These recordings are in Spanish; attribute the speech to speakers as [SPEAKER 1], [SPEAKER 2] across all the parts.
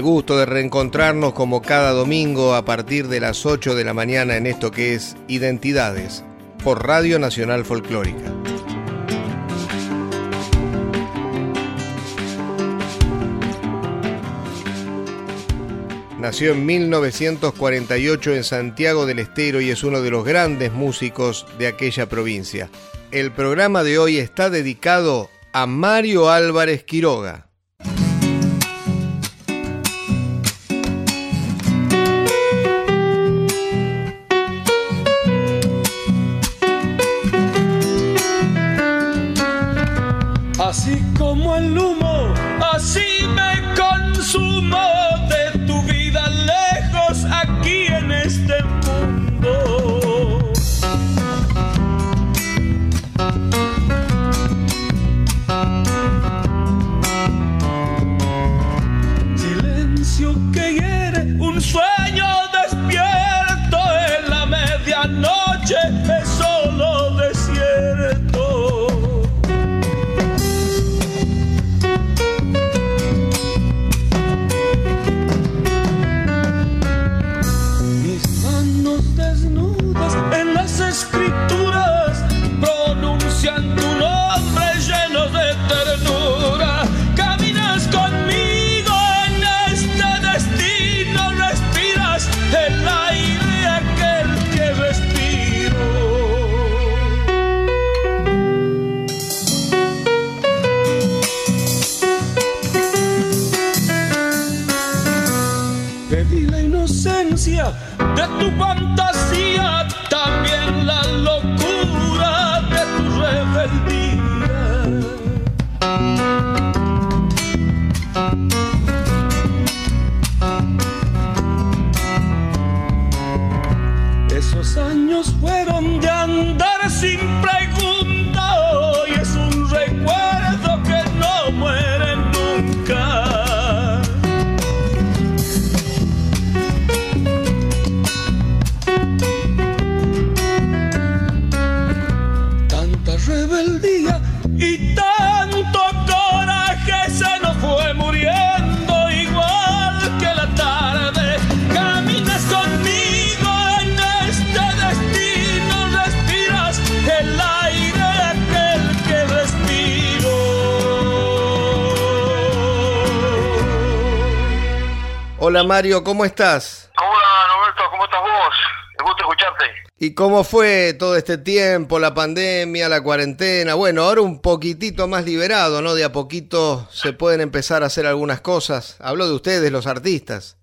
[SPEAKER 1] El gusto de reencontrarnos como cada domingo a partir de las 8 de la mañana en esto que es Identidades por Radio Nacional Folclórica. Nació en 1948 en Santiago del Estero y es uno de los grandes músicos de aquella provincia. El programa de hoy está dedicado a Mario Álvarez Quiroga. Hola Mario, ¿cómo estás?
[SPEAKER 2] Hola Roberto, ¿cómo estás vos? Me gusta escucharte.
[SPEAKER 1] ¿Y cómo fue todo este tiempo, la pandemia, la cuarentena? Bueno, ahora un poquitito más liberado, ¿no? De a poquito se pueden empezar a hacer algunas cosas. Hablo de ustedes, los artistas.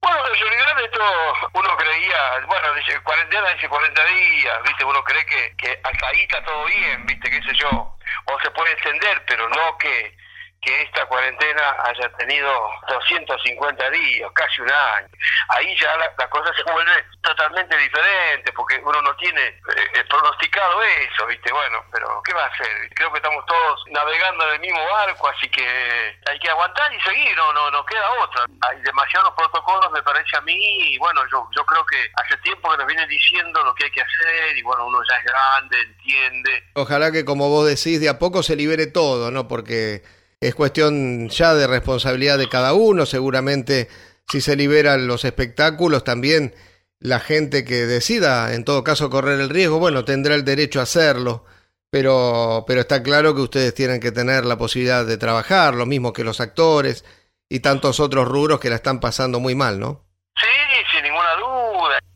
[SPEAKER 2] Bueno, en realidad esto uno creía, bueno, dice cuarentena, dice 40 días, ¿viste? Uno cree que, que hasta ahí está todo bien, ¿viste? ¿Qué sé yo? O se puede extender, pero no que, que esta cuarentena haya tenido 250 días, casi un año. Ahí ya la, la cosa se vuelve totalmente diferente, porque uno no tiene eh, pronosticado eso, ¿viste? Bueno, pero ¿qué va a hacer? Creo que estamos todos navegando en el mismo barco, así que hay que aguantar y seguir, no, no, no queda otra. Hay demasiados protocolos, me parece a mí, y bueno, yo, yo creo que hace tiempo que nos vienen diciendo lo que hay que hacer, y bueno, uno ya es grande, entiende.
[SPEAKER 1] Ojalá que, como vos decís, de a poco se libere todo, ¿no? Porque es cuestión ya de responsabilidad de cada uno. Seguramente, si se liberan los espectáculos, también la gente que decida, en todo caso, correr el riesgo, bueno, tendrá el derecho a hacerlo. Pero, pero está claro que ustedes tienen que tener la posibilidad de trabajar, lo mismo que los actores y tantos otros rubros que la están pasando muy mal, ¿no?
[SPEAKER 2] Sí, sí,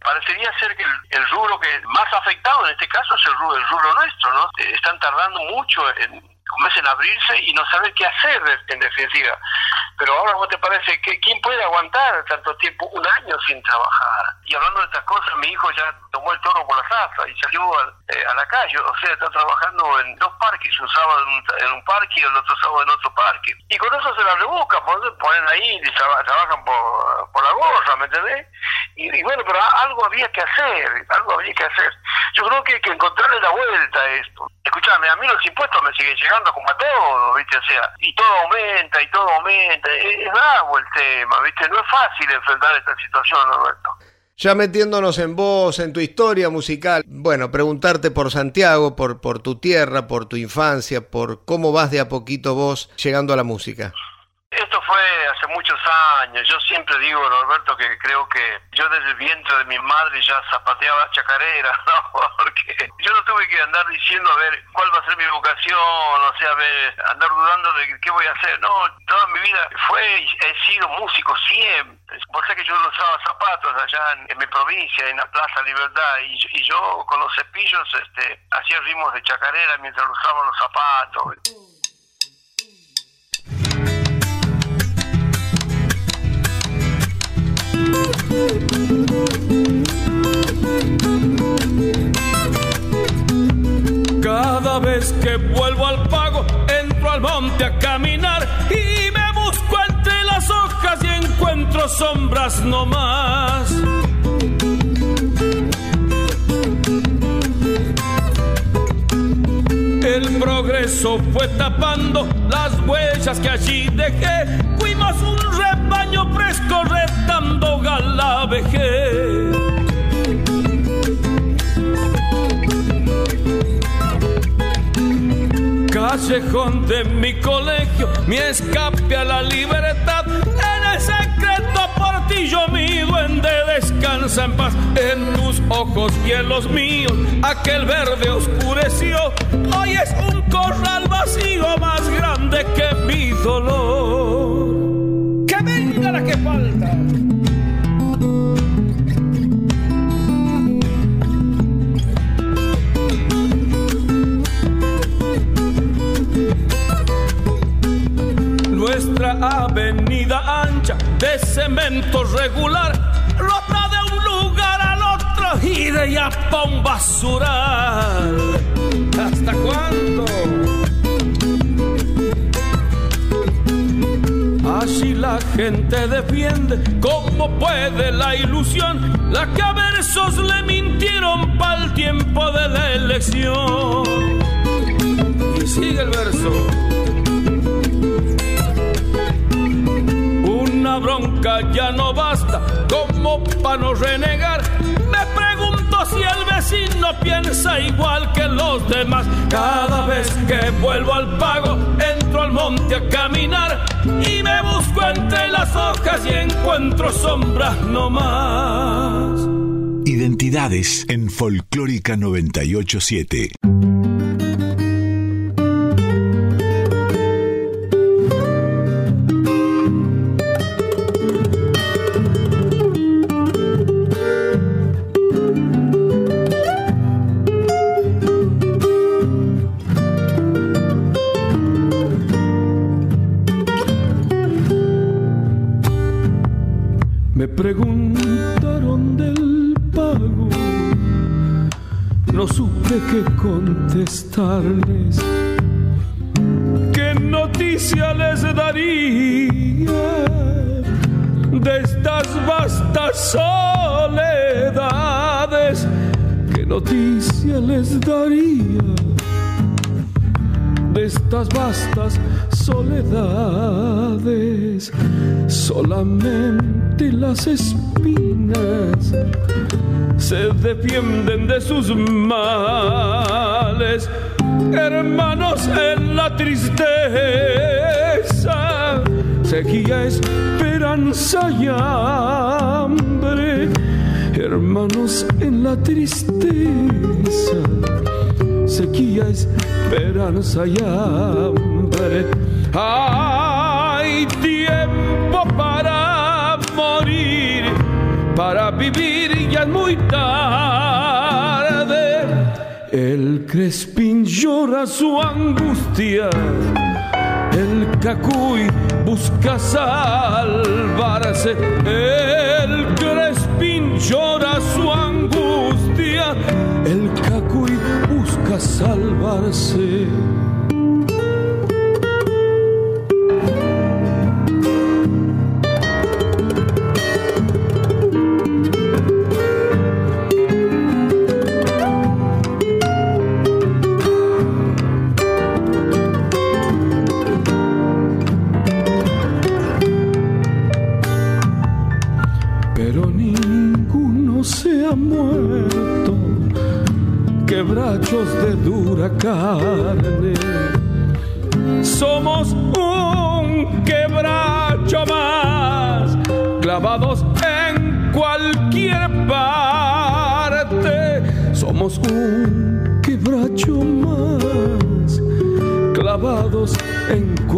[SPEAKER 2] parecería ser que el, rubro que más afectado en este caso es el rubro, el rubro nuestro, ¿no? Eh, están tardando mucho en comiencen a abrirse y no saber qué hacer en definitiva. Pero ahora, ¿cómo te parece? que ¿Quién puede aguantar tanto tiempo, un año sin trabajar? Y hablando de estas cosas, mi hijo ya tomó el toro por la zafa y salió eh, a, la calle. O sea, está trabajando en dos parques, un sábado en un, parque y el otro sábado en otro parque. Y con eso se la rebuscan, ponen ahí y trabajan por, la gorra, ¿me entendés? Y, bueno, pero algo había que hacer, algo había que hacer. Yo creo que hay que encontrarle la vuelta a esto. Escúchame, a mí los impuestos me siguen llegando como a todos, ¿viste? O sea, y todo aumenta, y todo aumenta. Es, bravo el tema, ¿viste? No es fácil enfrentar esta situación, Roberto.
[SPEAKER 3] Ya metiéndonos en vos, en tu historia musical, bueno, preguntarte por Santiago, por, por tu tierra, por tu infancia, por cómo vas de a poquito vos llegando a la música.
[SPEAKER 2] Esto fue hace muchos años. Yo siempre digo, Norberto, que creo que yo desde el vientre de mi madre ya zapateaba chacarera, ¿no? Porque yo no tuve que andar diciendo a ver cuál va a ser mi vocación, o sea, a ver, andar dudando de qué voy a hacer. No, toda mi vida fue he sido músico siempre. Vos sabés que yo usaba zapatos allá en, mi provincia, en la Plaza Libertad, y, y yo con los cepillos este, hacía ritmos de chacarera mientras usaba los zapatos.
[SPEAKER 1] Monte a caminar y me busco entre las hojas y encuentro sombras no más. El progreso fue tapando las huellas que allí dejé. Fuimos un rebaño fresco retando galaveje. Callejón de mi colegio, mi escape a la libertad. En el secreto portillo mi duende descansa en paz. En tus ojos y en los míos, aquel verde oscureció. Hoy es un corral vacío más grande que mi dolor. Que venga la que falta. Nuestra avenida ancha de cemento regular, rota de un lugar al otro y de allá pa' un basural. ¿Hasta cuándo? Así la gente defiende como puede la ilusión, la que a versos le mintieron para el tiempo de la elección. Y sigue el verso. Bronca ya no basta como para no renegar. Me pregunto si el vecino piensa igual que los demás. Cada vez que vuelvo al pago, entro al monte a caminar y me busco entre las hojas y encuentro sombras no más.
[SPEAKER 4] Identidades en Folclórica 987.
[SPEAKER 1] Les daría de estas vastas soledades? Solamente las espinas se defienden de sus males, hermanos en la tristeza, sequía, esperanza y hambre, hermanos en la tristeza, sequía, esperanza y hambre. Hay tiempo para morir para vivir ya es muy tarde. El crespín llora su angustia, el cacuy busca salvarse, salvarse.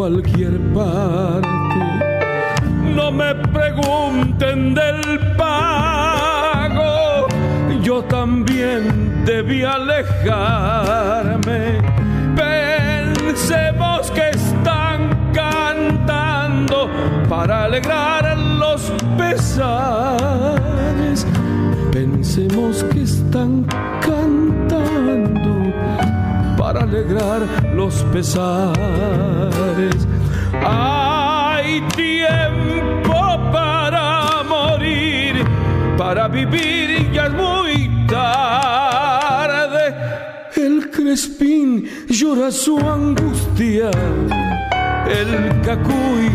[SPEAKER 1] Cualquier parte. No me pregunten del pago, yo también debí alejarme. Pensemos que están cantando para alegrar los pesares. Pensemos que están los pesares. Hay tiempo para morir, para vivir ya es muy tarde Crespín llora su angustia, el cacuy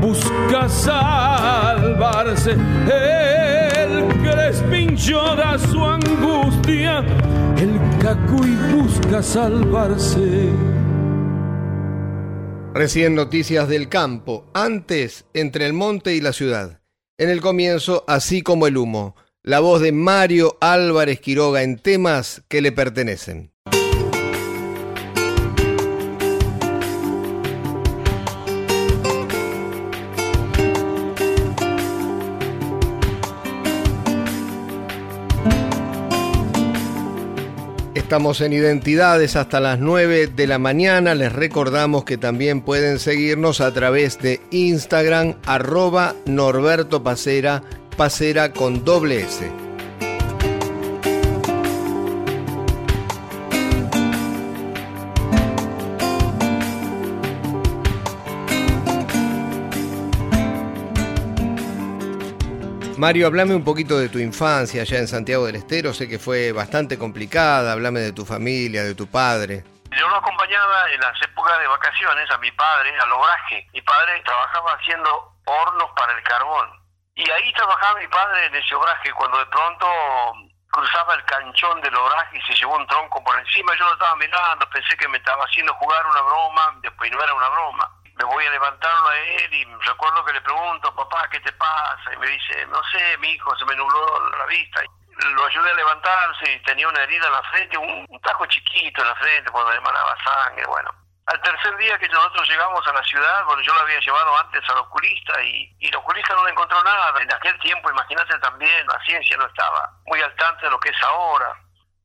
[SPEAKER 1] busca salvarse, el Crespín llora su angustia, el cacuy busca salvarse.
[SPEAKER 3] Recién noticias del campo, antes entre el monte y la ciudad. En el comienzo, así como el humo, la voz de Mario Álvarez Quiroga en temas que le pertenecen. Estamos en Identidades hasta las 9 de la mañana. Les recordamos que también pueden seguirnos a través de Instagram, arroba Norberto Pacera, Pacera con doble S. Mario, hablame un poquito de tu infancia allá en Santiago del Estero. Sé que fue bastante complicada. Hablame de tu familia, de tu padre.
[SPEAKER 2] Yo lo acompañaba en las épocas de vacaciones a mi padre, al obraje. Mi padre trabajaba haciendo hornos para el carbón. Y ahí trabajaba mi padre en ese obraje cuando de pronto cruzaba el canchón del obraje y se llevó un tronco por encima. Yo lo estaba mirando, pensé que me estaba haciendo jugar una broma, después no era una broma me voy a levantarlo a él y recuerdo que le pregunto, papá, ¿qué te pasa? Y me dice, no sé, mi hijo, se me nubló la vista. Lo ayudé a levantarse y tenía una herida en la frente, un, tajo chiquito en la frente cuando le emanaba sangre, bueno. Al tercer día que nosotros llegamos a la ciudad, bueno, yo lo había llevado antes al oculista y, y el oculista no le encontró nada. En aquel tiempo, imagínate también, la ciencia no estaba muy al tanto de lo que es ahora.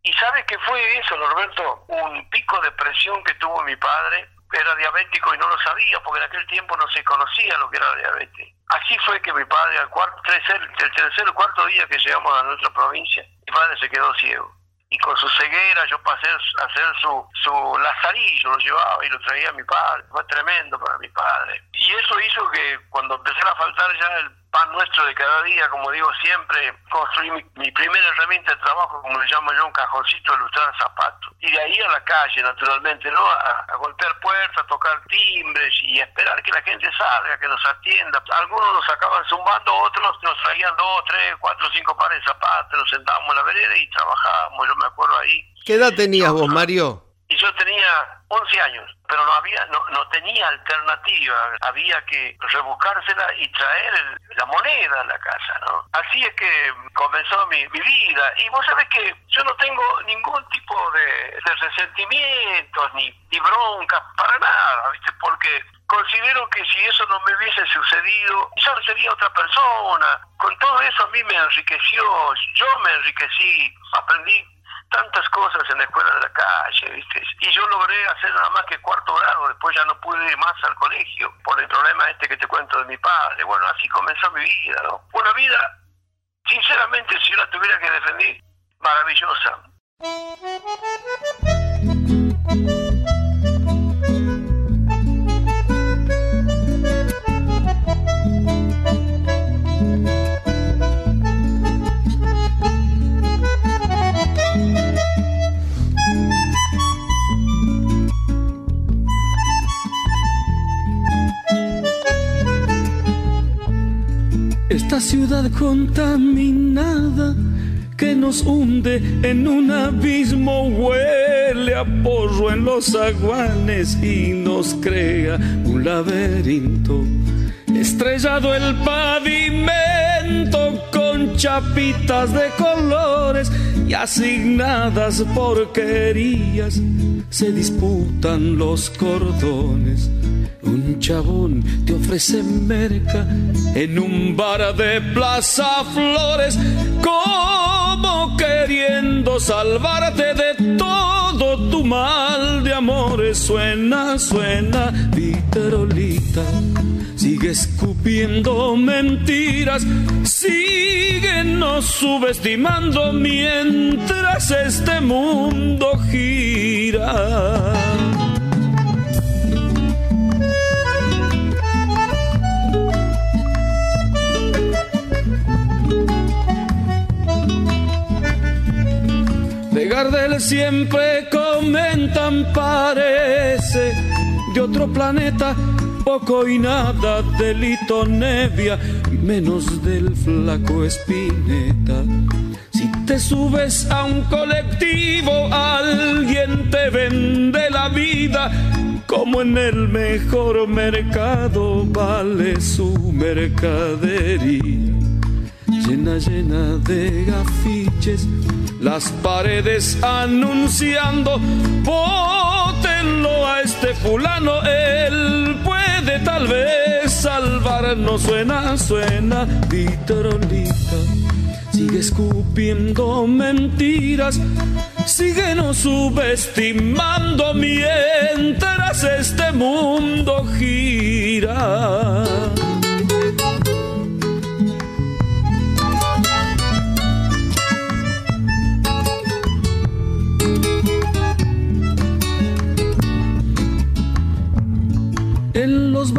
[SPEAKER 2] ¿Y sabes qué fue eso, Norberto? Un pico de presión que tuvo mi padre era diabético y no lo sabía, porque en aquel tiempo no se conocía lo que era la diabetes. Así fue que mi padre, al cuarto, tercer, el tercer o cuarto día que llegamos a nuestra provincia, mi padre se quedó ciego. Y con su ceguera yo pasé a hacer su, su lazarillo, lo llevaba y lo traía a mi padre. Fue tremendo para mi padre. Y eso hizo que cuando empezara a faltar ya el pan nuestro de cada día, como digo siempre, construí mi, primera herramienta de trabajo, como le llamo yo, un cajoncito de ilustrar zapatos. Y de ahí a la calle, naturalmente, ¿no? A, golpear puertas, a tocar timbres y a esperar que la gente salga, que nos atienda. Algunos nos acaban zumbando, otros nos traían dos, tres, cuatro, cinco pares de zapatos, nos sentábamos en la vereda y trabajábamos, yo me acuerdo ahí.
[SPEAKER 3] ¿Qué edad tenías vos, Mario?
[SPEAKER 2] Y yo tenía 11 años, pero no había, no, no tenía alternativa, había que rebuscársela y traer la moneda a la casa, ¿no? Así es que comenzó mi, mi, vida. Y vos sabés que yo no tengo ningún tipo de, de resentimientos ni, ni broncas para nada, ¿viste? Porque considero que si eso no me hubiese sucedido, yo sería otra persona. Con todo eso a mí me enriqueció, yo me enriquecí, aprendí tantas cosas en la escuela de la calle, ¿viste? Y yo logré hacer nada más que cuarto grado, después ya no pude ir más al colegio por el problema este que te cuento de mi padre. Bueno, así comenzó mi vida, ¿no? Una vida, sinceramente, si yo la tuviera que defender, maravillosa.
[SPEAKER 1] Esta ciudad contaminada que nos hunde en un abismo huele a porro en los aguanes y nos crea un laberinto. Estrellado el pavimento con chapitas de colores y asignadas porquerías se disputan los cordones un chabón te ofrece merca en un bar de Plaza Flores, como queriendo salvarte de todo tu mal de amores. Suena, suena, vitrolita. Sigue escupiendo mentiras, sigue nos subestimando mientras este mundo gira. Gardel siempre comentan parece de otro planeta, poco y nada delito nevia, menos del flaco espineta. Si te subes a un colectivo, alguien te vende la vida, como en el mejor mercado vale su mercadería. Llena, llena de afiches las paredes anunciando, bótenlo a este fulano, él puede tal vez salvarnos. Suena, suena, vitrolita, sigue escupiendo mentiras, síguenos subestimando mientras este mundo gira.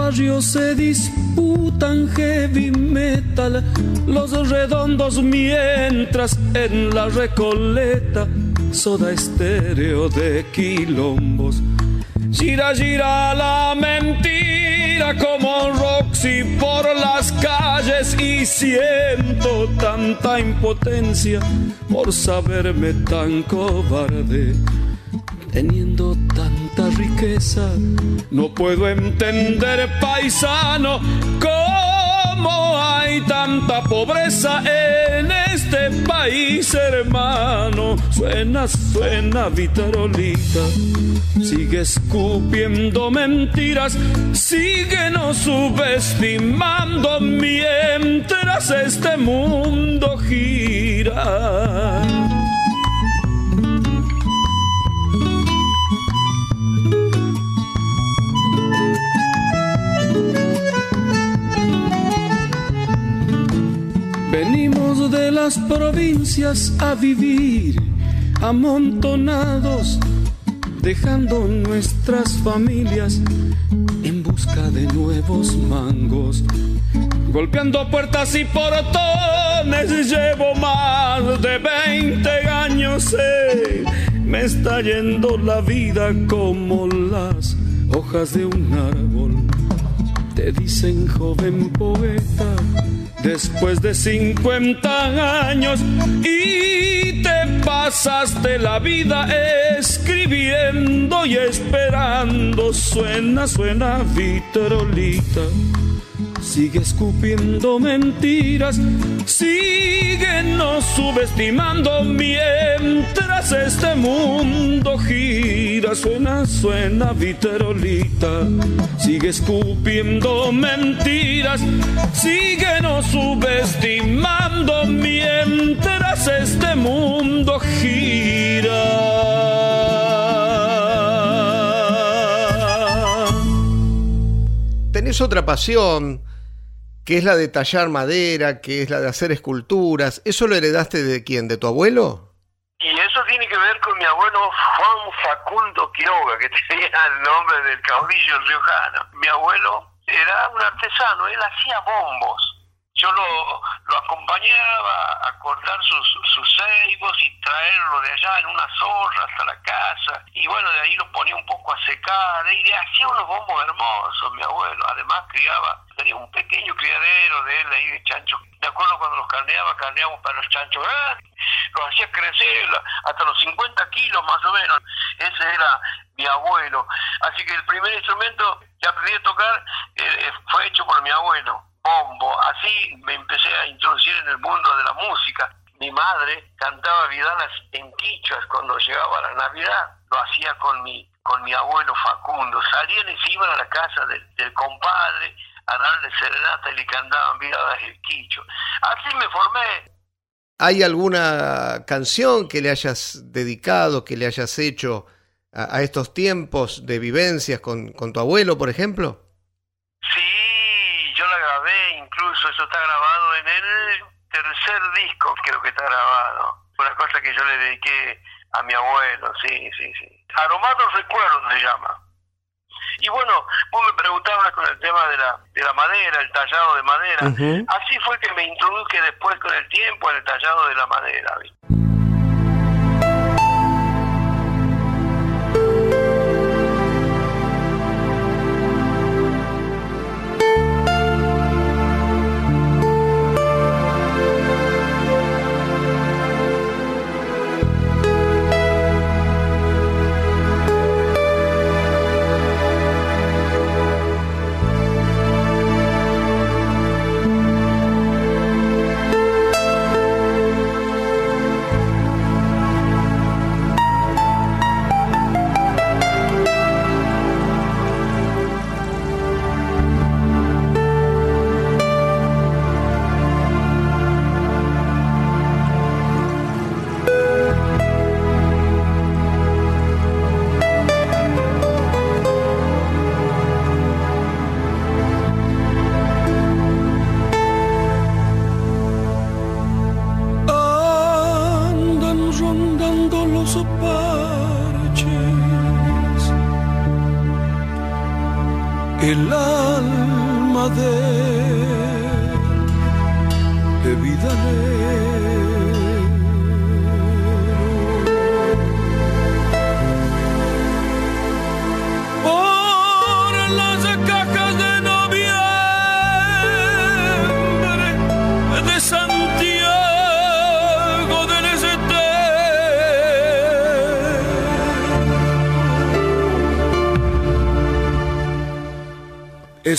[SPEAKER 1] Los barrios se disputan heavy metal, los redondos mientras en la recoleta soda estéreo de quilombos. Gira, gira la mentira como Roxy por las calles y siento tanta impotencia por saberme tan cobarde teniendo tanta riqueza. No puedo entender, paisano, cómo hay tanta pobreza en este país, hermano. Suena, suena, vitarolita. Sigue escupiendo mentiras, síguenos subestimando mientras este mundo gira. De las provincias a vivir amontonados, dejando nuestras familias en busca de nuevos mangos. Golpeando puertas y portones llevo más de 20 años. Eh. Me está yendo la vida como las hojas de un árbol. Te dicen joven poeta después de 50 años y te pasaste la vida escribiendo y esperando. Suena, suena vitrolita. Sigue escupiendo mentiras, sigue nos subestimando mientras este mundo gira. Suena, suena viterolita, sigue escupiendo mentiras, sigue nos subestimando mientras este mundo gira.
[SPEAKER 3] tenés otra pasión, que es la de tallar madera, que es la de hacer esculturas. ¿Eso lo heredaste de quién? ¿De tu abuelo?
[SPEAKER 2] Y eso tiene que ver con mi abuelo Juan Facundo Quiroga, que tenía el nombre del caudillo riojano. Mi abuelo era un artesano, él hacía bombos yo lo, acompañaba a cortar sus, sus ceibos y traerlo de allá en una zorra hasta la casa. Y bueno, de ahí lo ponía un poco a secar y le hacía unos bombos hermosos, mi abuelo. Además criaba, tenía un pequeño criadero de él ahí de chanchos. De acuerdo cuando los carneaba, carneamos para los chanchos grandes. Los hacía crecer hasta los 50 kilos más o menos. Ese era mi abuelo. Así que el primer instrumento que aprendí a tocar eh, fue hecho por mi abuelo Así me empecé a introducir en el mundo de la música. Mi madre cantaba vidalas en quichuas cuando llegaba la Navidad. Lo hacía con mi, con mi abuelo Facundo. Salían y se iban a la casa del, compadre a darle serenata y le cantaban vidalas en quicho. Así me formé.
[SPEAKER 3] ¿Hay alguna canción que le hayas dedicado, que le hayas hecho a, estos tiempos de vivencias con, con tu abuelo, por ejemplo?
[SPEAKER 2] Sí, incluso eso está grabado en el tercer disco, creo que está grabado. Una cosa que yo le dediqué a mi abuelo, sí, sí, sí. Aromados Recuerdos se llama. Y bueno, vos me preguntabas con el tema de la, de la madera, el tallado de madera. Así fue que me introduje después con el tiempo en el tallado de la madera.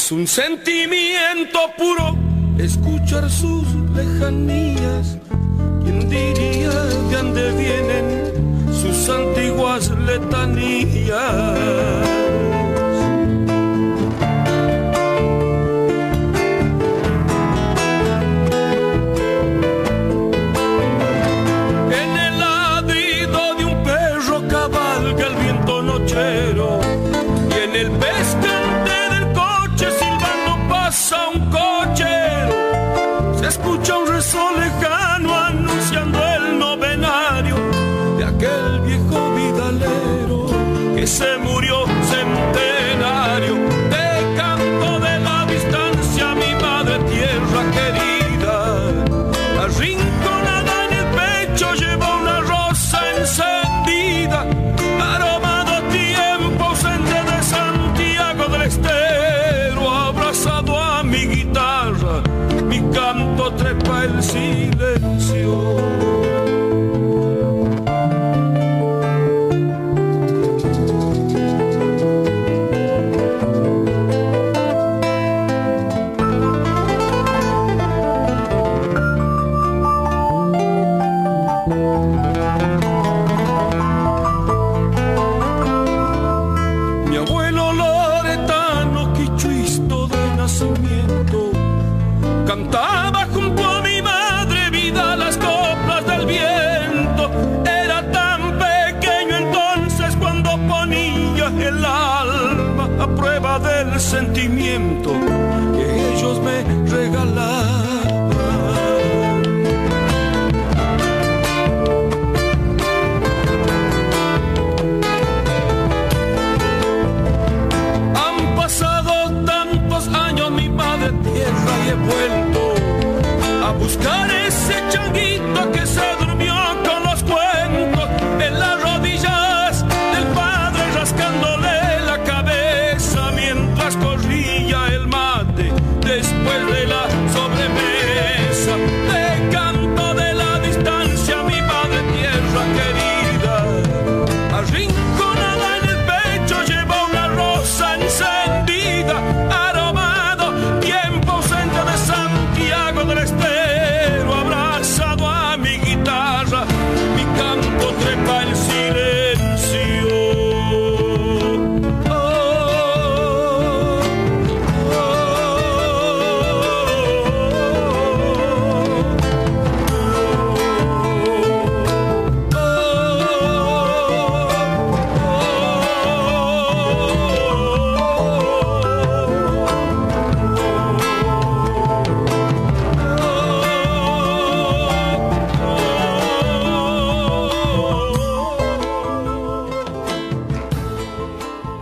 [SPEAKER 1] Es un sentimiento puro escuchar sus lejanías. ¿Quién diría de dónde vienen sus antiguas letanías? el silencio.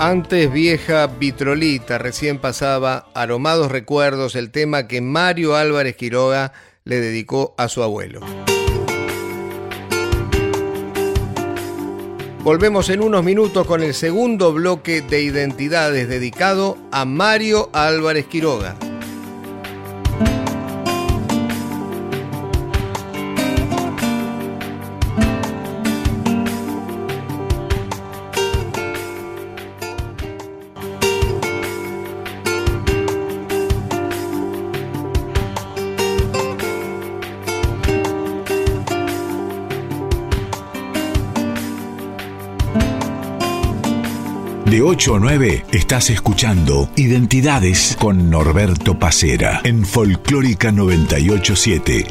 [SPEAKER 3] Antes vieja vitrolita, recién pasaba Aromados Recuerdos, el tema que Mario Álvarez Quiroga le dedicó a su abuelo. Volvemos en unos minutos con el segundo bloque de identidades dedicado a Mario Álvarez Quiroga.
[SPEAKER 4] 8 a 9 estás escuchando Identidades con Norberto Pacera en Folclórica 987.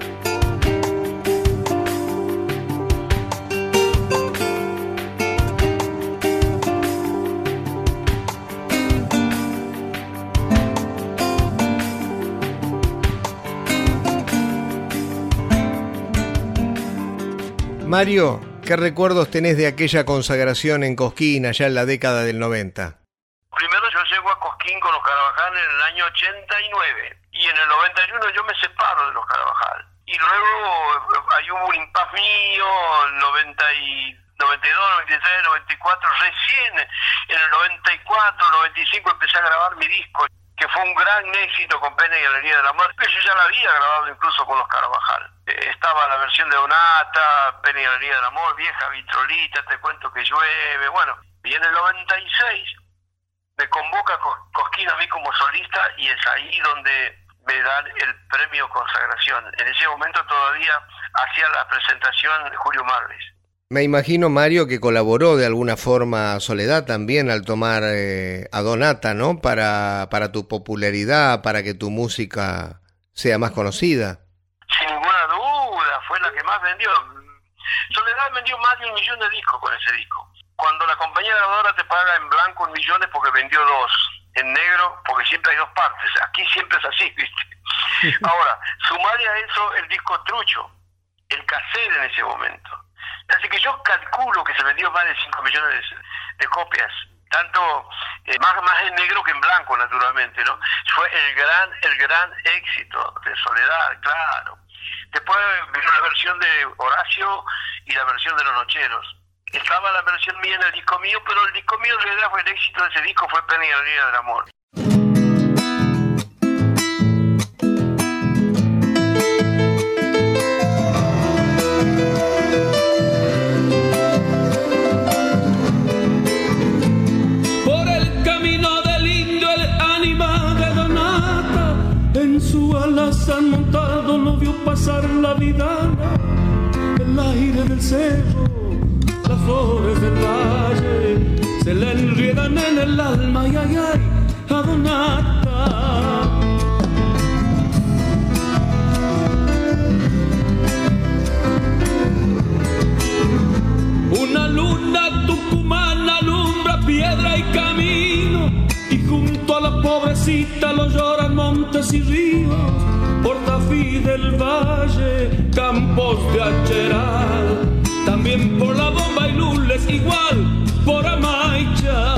[SPEAKER 3] Mario, ¿Qué recuerdos tenés de aquella consagración en Cosquín allá en la década del 90?
[SPEAKER 2] Primero yo llego a Cosquín con los Carabajal en el año 89 y en el 91 yo me separo de los Carabajal. Y luego hay hubo un impas mío, 90 y 92, 93, 94, recién en el 94, 95 empecé a grabar mi disco que fue un gran éxito con Pena y Galería de la Muerte. Yo ya la había grabado incluso con los Carvajal. Eh, estaba la versión de Donata, Pena y Galería del Amor, Vieja Vitrolita, Te cuento que llueve, bueno. Y en el 96 me convoca Cosquín a mí como solista y es ahí donde me dan el premio consagración. En ese momento todavía hacía la presentación Julio Marves.
[SPEAKER 3] Me imagino, Mario, que colaboró de alguna forma Soledad también al tomar eh, a Donata, ¿no? Para, para tu popularidad, para que tu música sea más conocida.
[SPEAKER 2] Sin ninguna duda, fue la que más vendió. Soledad vendió más de un millón de discos con ese disco. Cuando la compañía grabadora te paga en blanco un millón es porque vendió dos, en negro porque siempre hay dos partes. Aquí siempre es así, ¿viste? Ahora, sumarle a eso el disco trucho, el cassette en ese momento Así que yo calculo que se vendió más de 5 millones de, copias, tanto eh, más, más en negro que en blanco, naturalmente, ¿no? Fue el gran, el gran éxito de Soledad, claro. Después vino la versión de Horacio y la versión de Los Nocheros. Estaba la versión mía en el disco mío, pero el disco mío en realidad fue el éxito de ese disco, fue Penny y del Amor.
[SPEAKER 1] pasan montado lo vio pasar la vidana, el aire del cerro, las flores del valle, se le enriedan en el alma, ay, ay, ay, a Una luna tucumana alumbra piedra y camino, y junto a la pobrecita lo lloran montes y ríos. Tafí del Valle, campos de Acheral, también por la bomba y lules, igual por Amaicha.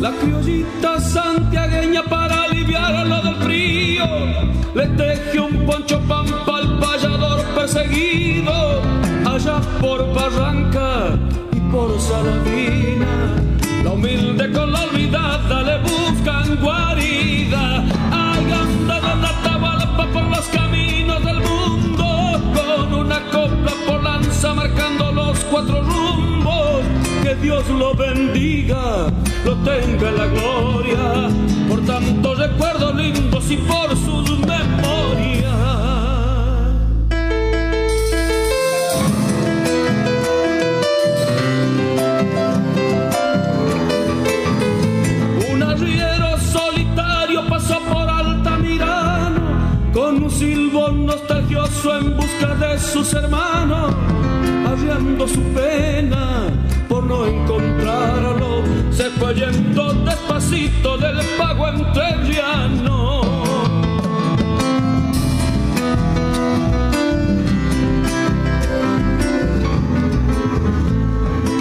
[SPEAKER 1] La criollita santiagueña para aliviar lo del frío le teje un poncho pampa al payador perseguido allá por Barranca por Saladina. La humilde con la olvidada le buscan guarida. Hay andado la tabalpa por los caminos del mundo con una copla por lanza marcando los cuatro rumbos. Que Dios lo bendiga lo tenga en la gloria, por tantos recuerdos lindos y por sus memorias. Nostalgioso en busca de sus hermanos, arriando su pena por no encontrarlo, se fue yendo despacito del pago entrerriano.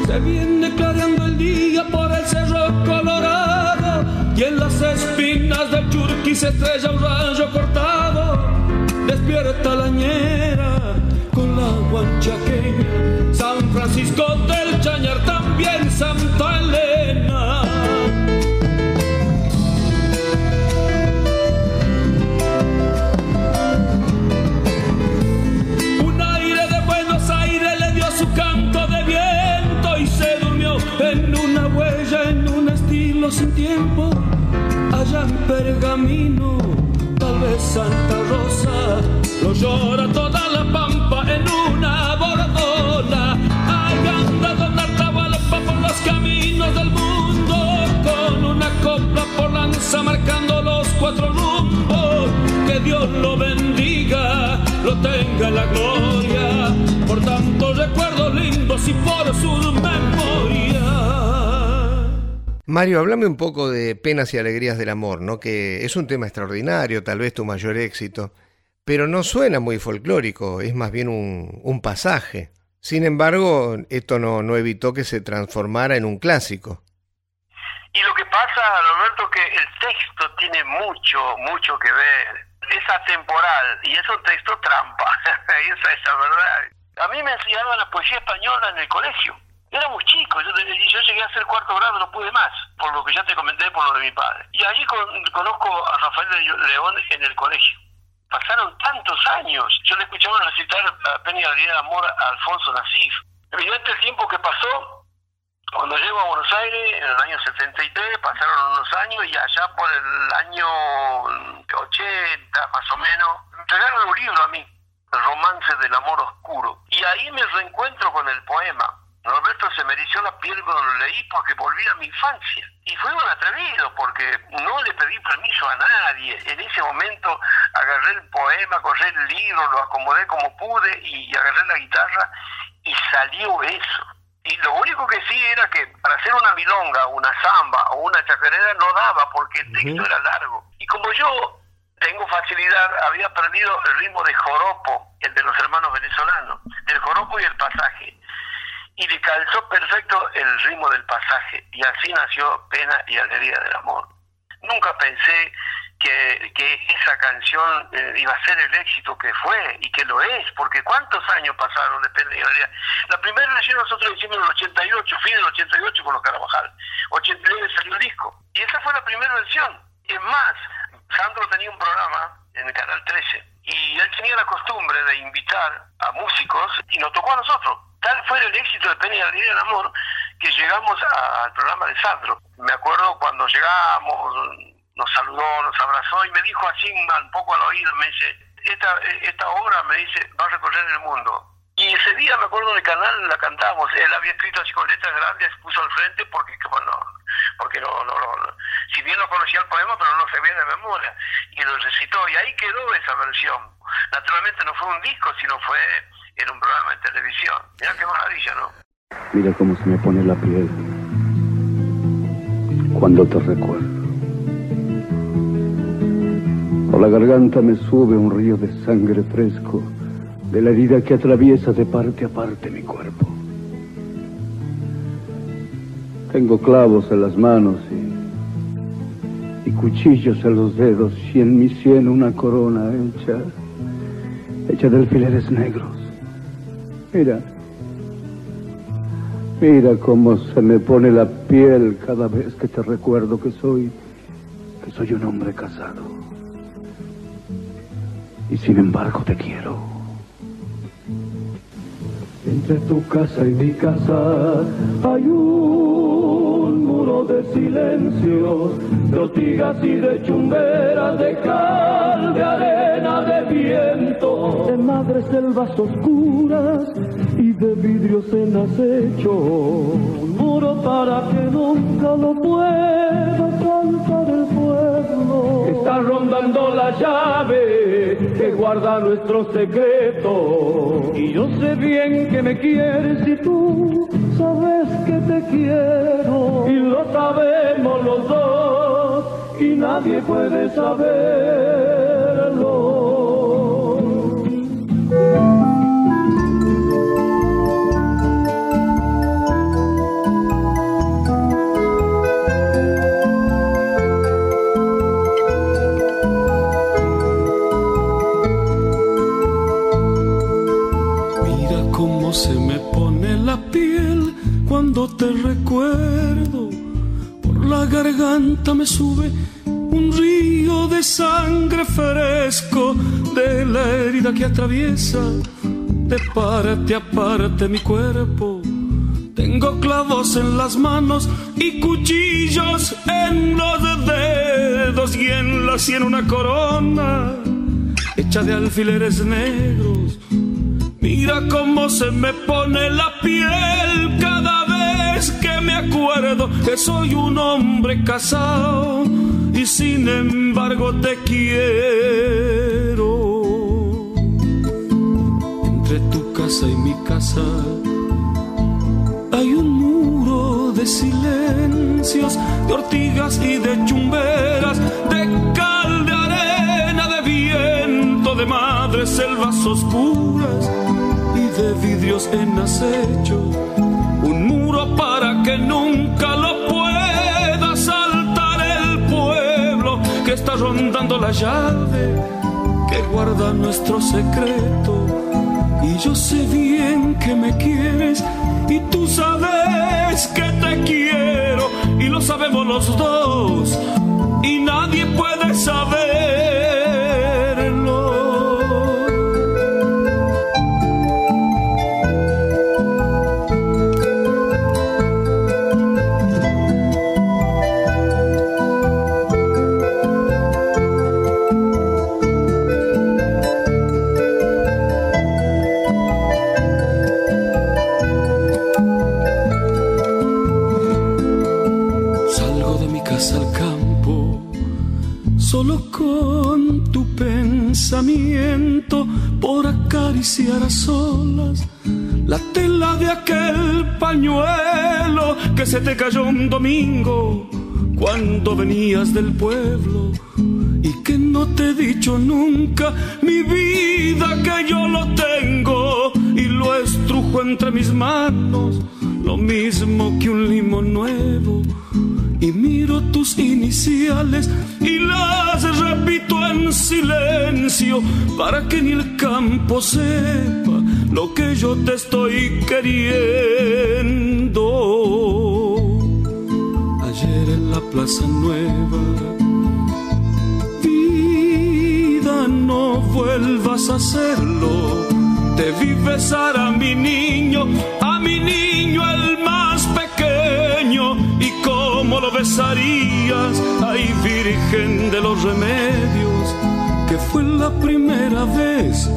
[SPEAKER 1] Se viene clareando el día por el cerro colorado y en las espinas del churqui se estrella un rayo cortado. Despierta la ñera con la guanchaqueña, San Francisco del Chañar, también Santa Elena. Un aire de Buenos Aires le dio su canto de viento y se durmió en una huella, en un estilo sin tiempo, allá en Pergamino tal vez Santa lo llora toda la pampa en una bordona. Hay andado Nartahualpa por los caminos del mundo con una copla por lanza marcando los cuatro rumbos. Que Dios lo bendiga, lo tenga en la gloria, por tantos recuerdos lindos y por sus memorias.
[SPEAKER 3] Mario, háblame un poco de Penas y Alegrías del Amor, ¿no? Que es un tema extraordinario, tal vez tu mayor éxito, pero no suena muy folclórico, es más bien un, pasaje. Sin embargo, esto no, no evitó que se transformara en un clásico.
[SPEAKER 2] Y lo que pasa, Roberto, que el texto tiene mucho, mucho que ver. Es atemporal y es un texto trampa. Esa es la verdad. A mí me enseñaban la poesía española en el colegio. Éramos chicos, yo, yo llegué a hacer cuarto grado, no pude más, por lo que ya te comenté, por lo de mi padre. Y allí con, conozco a Rafael de León en el colegio. Pasaron tantos años, yo le escuchaba recitar a Penny de Amor a Alfonso Nasif. Evidente el tiempo que pasó, cuando llego a Buenos Aires, en el año 73, pasaron unos años y allá por el año 80, más o menos, me entregaron un libro a mí, El romance del amor oscuro. Y ahí me reencuentro con el poema. Norberto se me la piel cuando lo leí porque volví a mi infancia. Y fue un atrevido porque no le pedí permiso a nadie. En ese momento agarré el poema, corré el libro, lo acomodé como pude y, agarré la guitarra y salió eso. Y lo único que sí era que para hacer una milonga, una samba o una chacarera no daba porque el texto era largo. Y como yo tengo facilidad, había perdido el ritmo de joropo, el de los hermanos venezolanos, del joropo y el pasaje y le calzó perfecto el ritmo del pasaje y así nació Pena y Alegría del Amor. Nunca pensé que, que esa canción eh, iba a ser el éxito que fue y que lo es, porque ¿cuántos años pasaron de Pena y Alegría? La primera versión nosotros hicimos en el 88, fin del 88 con los Carabajal, 89 salió el disco y esa fue la primera versión. Es más, Sandro tenía un programa en el Canal 13 y él tenía la costumbre de invitar a músicos y nos tocó a nosotros Tal fue el éxito de Penny y del Amor que llegamos al programa de Sandro. Me acuerdo cuando llegamos, nos saludó, nos abrazó y me dijo así un poco al oído, me dice, esta, esta obra, me dice, va a recorrer el mundo. Y ese día, me acuerdo, en el canal la cantamos. Él había escrito así con letras grandes, puso al frente porque, bueno, porque no, no, no, si bien no conocía el poema, pero no sabía de memoria. Y lo recitó, y ahí quedó esa versión. Naturalmente no fue un disco, sino fue en un programa de televisión. Mira qué maravilla, ¿no?
[SPEAKER 5] Mira cómo se me pone la piel cuando te recuerdo. Por la garganta me sube un río de sangre fresco de la herida que atraviesa de parte a parte mi cuerpo. Tengo clavos en las manos y, y cuchillos en los dedos y en mi sien una corona hecha, hecha de alfileres negros. Mira, mira cómo se me pone la piel cada vez que te recuerdo que soy, que soy un hombre casado. Y sin embargo te quiero. Entre tu casa y mi casa hay un de silencio, de ortigas y de chumberas, de cal, de arena, de viento, de madres selvas oscuras y de vidrios en acecho. Un muro para que nunca lo pueda saltar el pueblo. Está rondando la llave que guarda nuestro secreto. Y yo sé bien que me quieres y tú sabes que te quiero. Y lo sabemos los dos y nadie puede saberlo.
[SPEAKER 1] Me sube un río de sangre fresco de la herida que atraviesa de parte a parte mi cuerpo. Tengo clavos en las manos y cuchillos en los dedos y en la sien una corona hecha de alfileres negros. Mira cómo se me pone la piel que soy un hombre casado y sin embargo te quiero. Entre tu casa y mi casa hay un muro de silencios, de ortigas y de chumberas, de cal, de arena, de viento, de madres selvas oscuras y de vidrios en acecho que nunca lo pueda saltar el pueblo que está rondando la llave que guarda nuestro secreto. Y yo sé bien que me quieres y tú sabes que te quiero y lo sabemos los dos domingo cuando venías del pueblo y que no te he dicho nunca mi vida que yo lo tengo y lo estrujo entre mis manos lo mismo que un limón nuevo y miro tus iniciales y las repito en silencio para que ni el campo sepa lo que yo te estoy queriendo. Nueva, vida, no vuelvas a hacerlo. Te vi besar a mi niño, a mi niño el más pequeño. Y cómo lo besarías, ay Virgen de los remedios, que fue la primera vez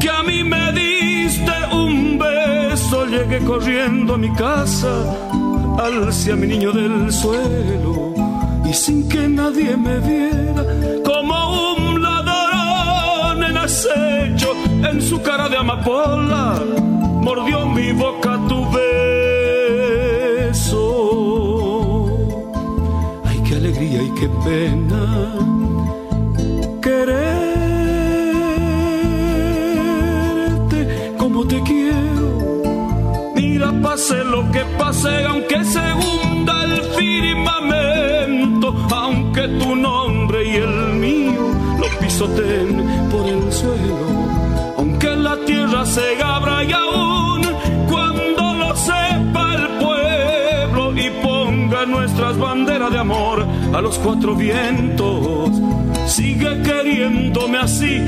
[SPEAKER 1] que a mí me diste un beso, llegué corriendo a mi casa, alce a mi niño del suelo y sin que nadie me viera, como un ladrón en acecho, en su cara de amapola, mordió mi boca tu beso. Qué pena pase lo que pase, aunque se hunda el firmamento, aunque tu nombre y el mío lo pisoten por el suelo, aunque la tierra se abra y aún cuando lo sepa el pueblo y ponga nuestras banderas de amor a los cuatro vientos. Sigue queriéndome así,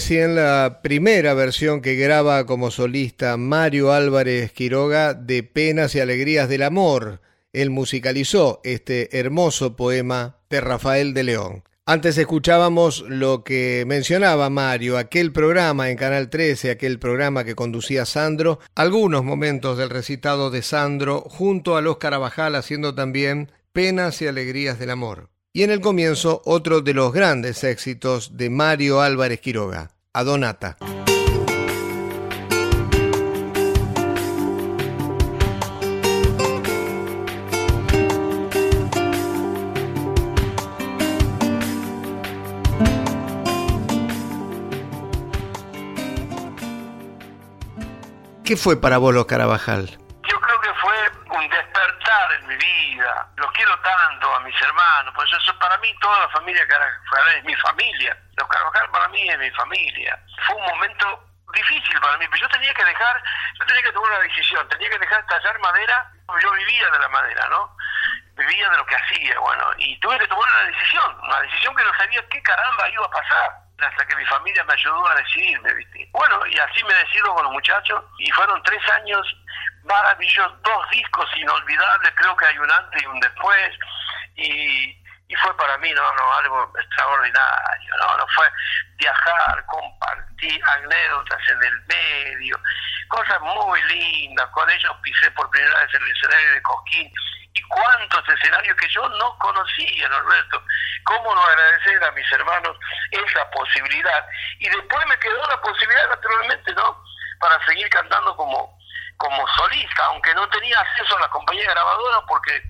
[SPEAKER 3] Recién la primera versión que graba como solista Mario Álvarez Quiroga de Penas y Alegrías del Amor. Él musicalizó este hermoso poema de Rafael de León. Antes escuchábamos lo que mencionaba Mario, aquel programa en Canal 13, aquel programa que conducía Sandro, algunos momentos del recitado de Sandro junto a los Carabajal haciendo también Penas y Alegrías del Amor. Y en el comienzo otro de los grandes éxitos de Mario Álvarez Quiroga, Adonata. ¿Qué fue para vos los Carabajal?
[SPEAKER 2] Eso para mí toda la familia Carabajal es mi familia. Los Carabajal para mí es mi familia. Fue un momento difícil para mí, pero yo tenía que dejar, yo tenía que tomar una decisión, tenía que dejar tallar madera, yo vivía de la madera, ¿no? Vivía de lo que hacía, bueno, y tuve que tomar una decisión, una decisión que no sabía qué caramba iba a pasar hasta que mi familia me ayudó a decidirme, ¿viste? Bueno, y así me decido con los muchachos y fueron tres años maravillosos, dos discos inolvidables, creo que hay un antes y un después, y, y fue para mí, no, no, algo extraordinario, no, no fue viajar, compartir anécdotas en el medio, cosas muy lindas, con ellos pisé por primera vez el escenario de Cosquín, y cuántos escenarios que yo no conocía, Norberto. ¿Cómo no agradecer a mis hermanos esa posibilidad? Y después me quedó la posibilidad, naturalmente, ¿no? Para seguir cantando como, como solista, aunque no tenía acceso a la compañía grabadora porque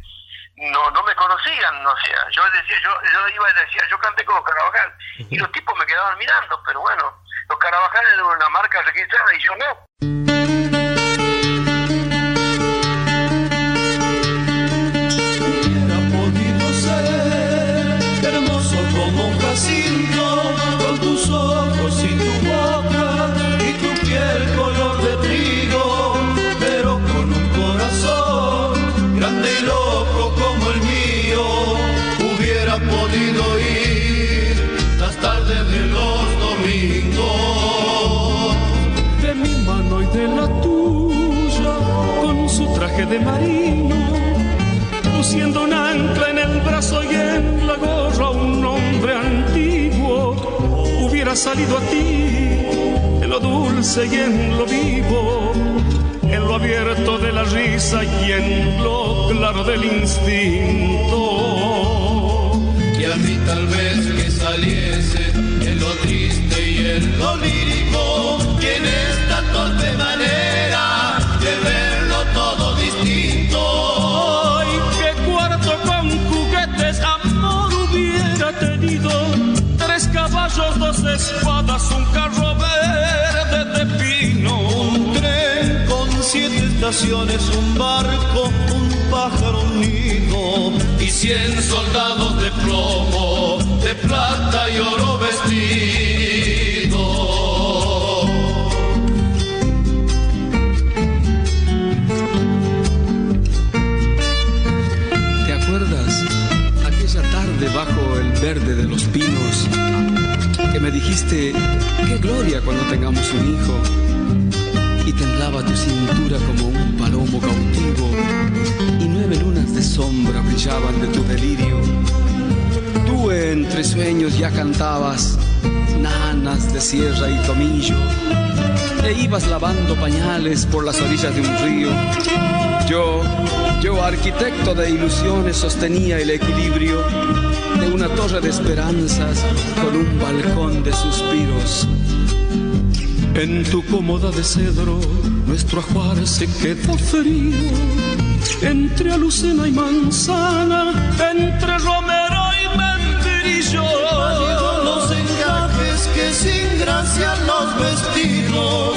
[SPEAKER 2] no no me conocían, o sea, yo decía, yo, yo iba y decía, yo canté con los Carabajal, y los tipos me quedaban mirando, pero bueno, los Carabajal eran una marca registrada y yo no.
[SPEAKER 1] De marino, luciendo un ancla en el brazo y en la gorra un hombre antiguo, hubiera salido a ti en lo dulce y en lo vivo, en lo abierto de la risa y en lo claro del instinto.
[SPEAKER 6] Y a mí tal vez que saliese en lo triste y en lo lírico,
[SPEAKER 1] un
[SPEAKER 6] barco, un pájaro, un y cien soldados de plomo, de plata y oro vestido.
[SPEAKER 7] ¿Te acuerdas aquella tarde bajo el verde de los pinos que me dijiste qué gloria cuando tengamos un hijo temblaba tu cintura como un palomo cautivo y nueve lunas de sombra brillaban de tu delirio? Tú entre sueños ya cantabas nanas de sierra y tomillo, e ibas lavando pañales por las orillas de un río. Yo, yo, arquitecto de ilusiones, sostenía el equilibrio de una torre de esperanzas con un balcón de suspiros.
[SPEAKER 1] En tu cómoda de cedro, nuestro ajuar se quedó frío. Entre alucena y manzana, entre romero y membrillo.
[SPEAKER 6] Los encajes que sin gracia los vestidos,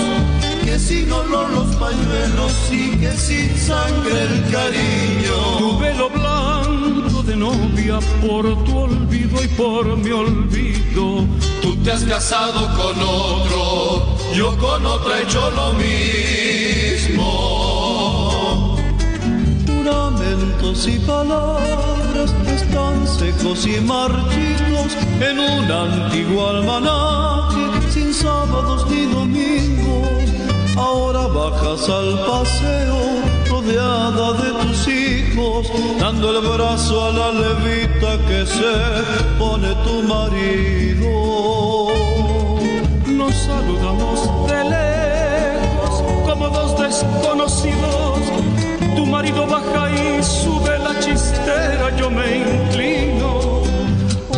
[SPEAKER 6] que sin olor los pañuelos y que sin sangre el cariño.
[SPEAKER 1] Tu velo blanco de novia por tu olvido y por mi olvido.
[SPEAKER 6] Tú te has casado con otro, yo con otra he hecho lo mismo. Juramentos y palabras están secos y marchitos en un antiguo almanaque sin sábados ni domingos. Ahora bajas al paseo rodeada de tus hijos, dando el brazo a la levita que se pone tu marido.
[SPEAKER 1] Saludamos de lejos como dos desconocidos. Tu marido baja y sube la chistera, yo me inclino.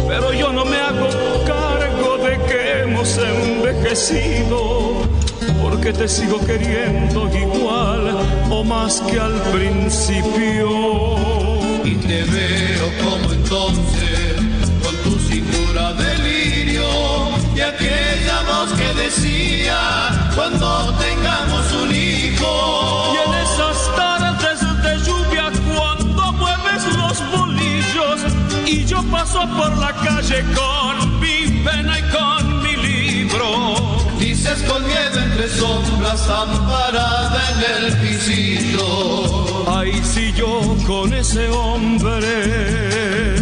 [SPEAKER 1] Pero yo no me hago cargo de que hemos envejecido. Porque te sigo queriendo igual o más que al principio.
[SPEAKER 6] Y te veo como entonces, y aquella voz que decía, cuando tengamos un hijo.
[SPEAKER 1] Y en esas tardes de lluvia cuando mueves los bolillos y yo paso por la calle con mi pena y con mi libro.
[SPEAKER 6] Dices con miedo entre sombras, amparada en el pisito.
[SPEAKER 1] Ay, si yo con ese hombre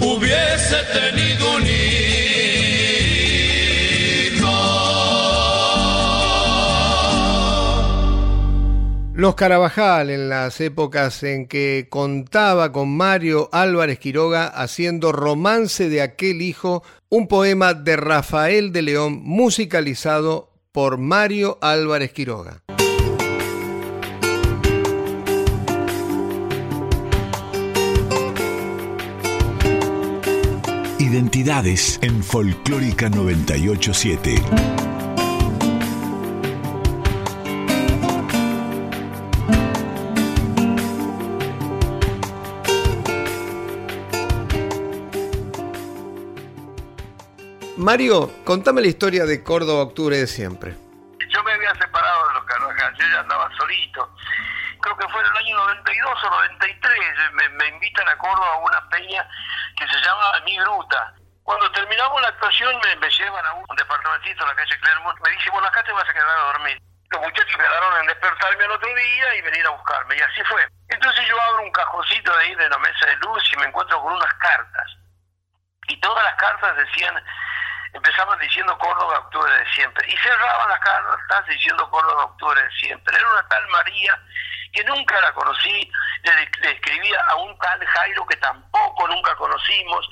[SPEAKER 6] Hubiese tenido un hijo.
[SPEAKER 3] Los Carabajal en las épocas en que contaba con Mario Álvarez Quiroga haciendo Romance de aquel hijo, un poema de Rafael de León musicalizado por Mario Álvarez Quiroga.
[SPEAKER 4] Identidades en Folclórica 987.
[SPEAKER 3] Mario, contame la historia de Córdoba Octubre de siempre.
[SPEAKER 2] Yo me había separado de los Carvajal, yo ya andaba solito. Creo que fue en el año 92 o 93, me, me invitan a Córdoba a una peña que se llama Mi Gruta. Cuando terminamos la actuación me, llevan a un departamentito en la calle Clermont, me dice, bueno, acá te vas a quedar a dormir. Los muchachos quedaron en despertarme al otro día y venir a buscarme, y así fue. Entonces yo abro un cajoncito de ahí de la mesa de luz y me encuentro con unas cartas. Y todas las cartas decían, empezaban diciendo Córdoba Octubre de siempre. Y cerraban las cartas diciendo Córdoba Octubre de siempre. Era una tal María que nunca la conocí, le, escribía a un tal Jairo que tampoco nunca conocimos.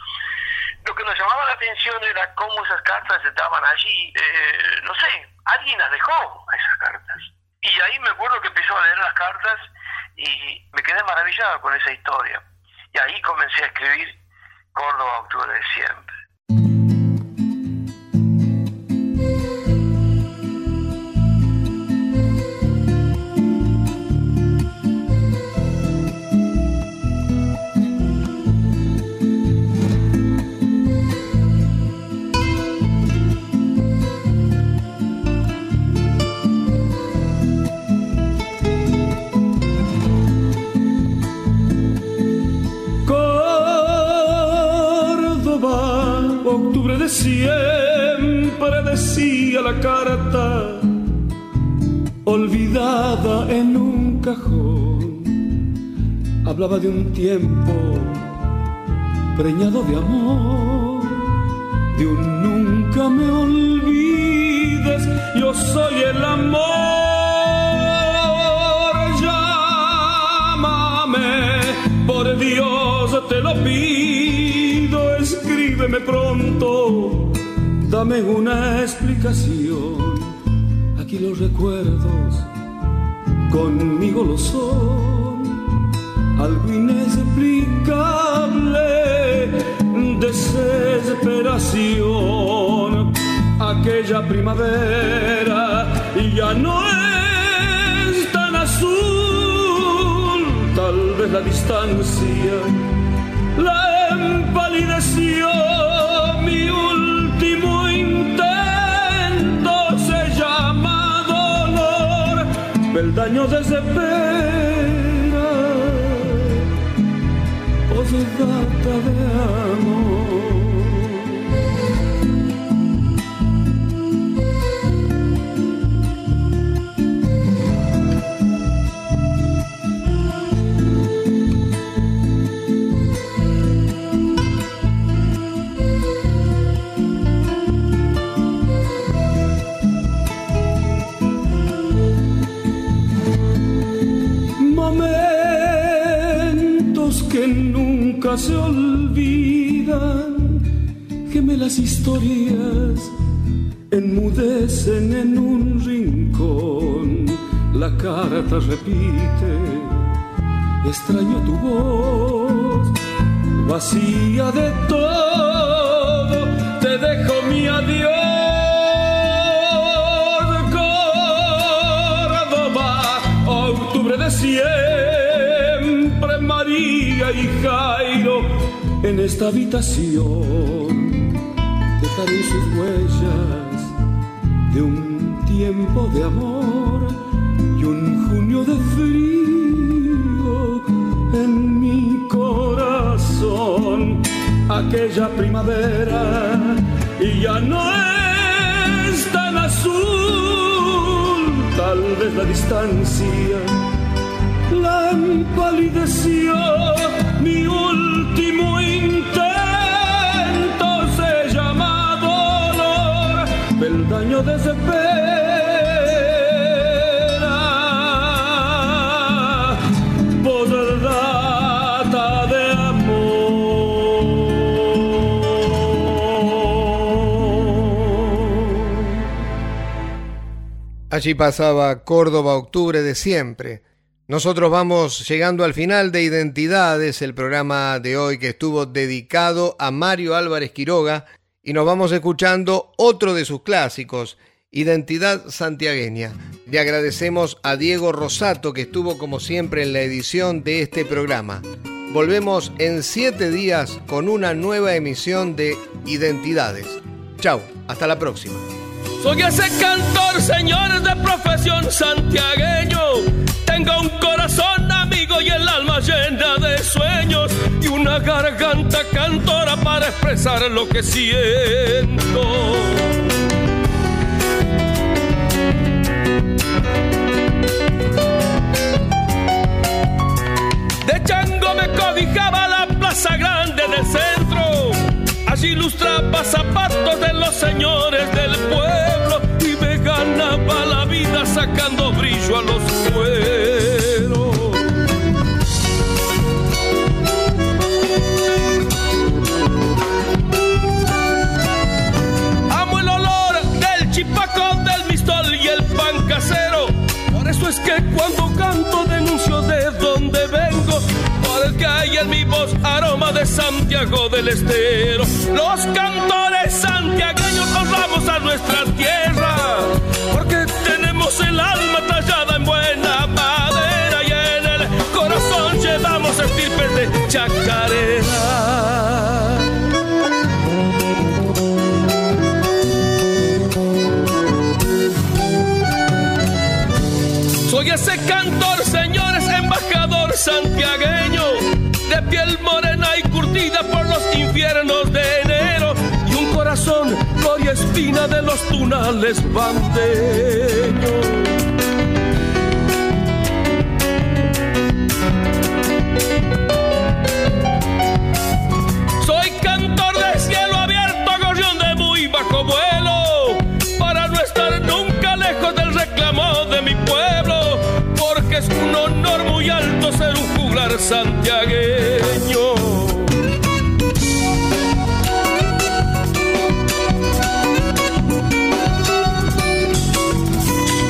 [SPEAKER 2] Lo que nos llamaba la atención era cómo esas cartas estaban allí. Eh, no sé, alguien las dejó a esas cartas. Y ahí me acuerdo que empezó a leer las cartas y me quedé maravillado con esa historia. Y ahí comencé a escribir Córdoba Octubre de siempre.
[SPEAKER 1] Hablaba de un tiempo preñado de amor, de un nunca me olvides, yo soy el amor, llámame, por Dios te lo pido, es Recíbeme pronto, dame una explicación. Aquí los recuerdos conmigo lo son, algo inexplicable, desesperación. Aquella primavera ya no es tan azul, tal vez la distancia la empalideció. Mi último intento se llama dolor. Peldaño desespera o se data de amor se olvidan, gemelas historias enmudecen en un rincón, la carta repite, extraño tu voz, vacía de todo, te dejo mi adiós. Octubre de siempre, María Jairo, en esta habitación dejaré sus huellas de un tiempo de amor y un junio de frío en mi corazón. Aquella primavera y ya no es tan azul, tal vez la distancia la empalideció mi último intento se llama dolor peldaño desespera posdata de amor
[SPEAKER 3] Allí pasaba Córdoba Octubre de siempre. Nosotros vamos llegando al final de Identidades, el programa de hoy que estuvo dedicado a Mario Álvarez Quiroga y nos vamos escuchando otro de sus clásicos, Identidad Santiagueña. Le agradecemos a Diego Rosato que estuvo como siempre en la edición de este programa. Volvemos en siete días con una nueva emisión de Identidades. Chau, hasta la próxima.
[SPEAKER 1] Soy ese cantor, señores de profesión santiagueño. Tengo un corazón amigo y el alma llena de sueños y una garganta cantora para expresar lo que siento. De chango me cobijaba la plaza grande del centro. Allí ilustraba zapatos de los señores del pueblo y me ganaba la vida sacando brillo a los cueros. Amo el olor del chipaco, del mistol y el pan casero. Por eso es que cuando canto de Hay en mi voz aroma de Santiago del Estero. Los cantores santiagueños nos vamos a nuestra tierra. Porque tenemos el alma tallada en buena madera y en el corazón llevamos estirpes de chacarera. Soy ese cantor, señores, embajador santiagueño, de piel morena y curtida por los infiernos de enero, y un corazón, gloria espina de los tunales bandeños. Soy cantor de cielo abierto, gorrión de muy bajo vuelo, para no estar nunca lejos del reclamo de mi pueblo, porque es un honor muy alto ser un santiagueño.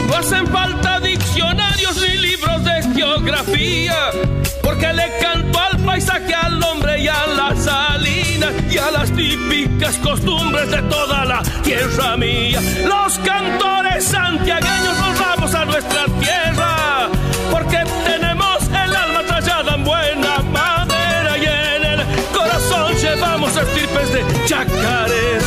[SPEAKER 1] No hacen falta diccionarios ni libros de geografía, porque le canto al paisaje, al hombre y a las salinas y a las típicas costumbres de toda la tierra mía. Los cantores santiagueños nos vamos a nuestra tierra, porque tenemos estirpes de chacares.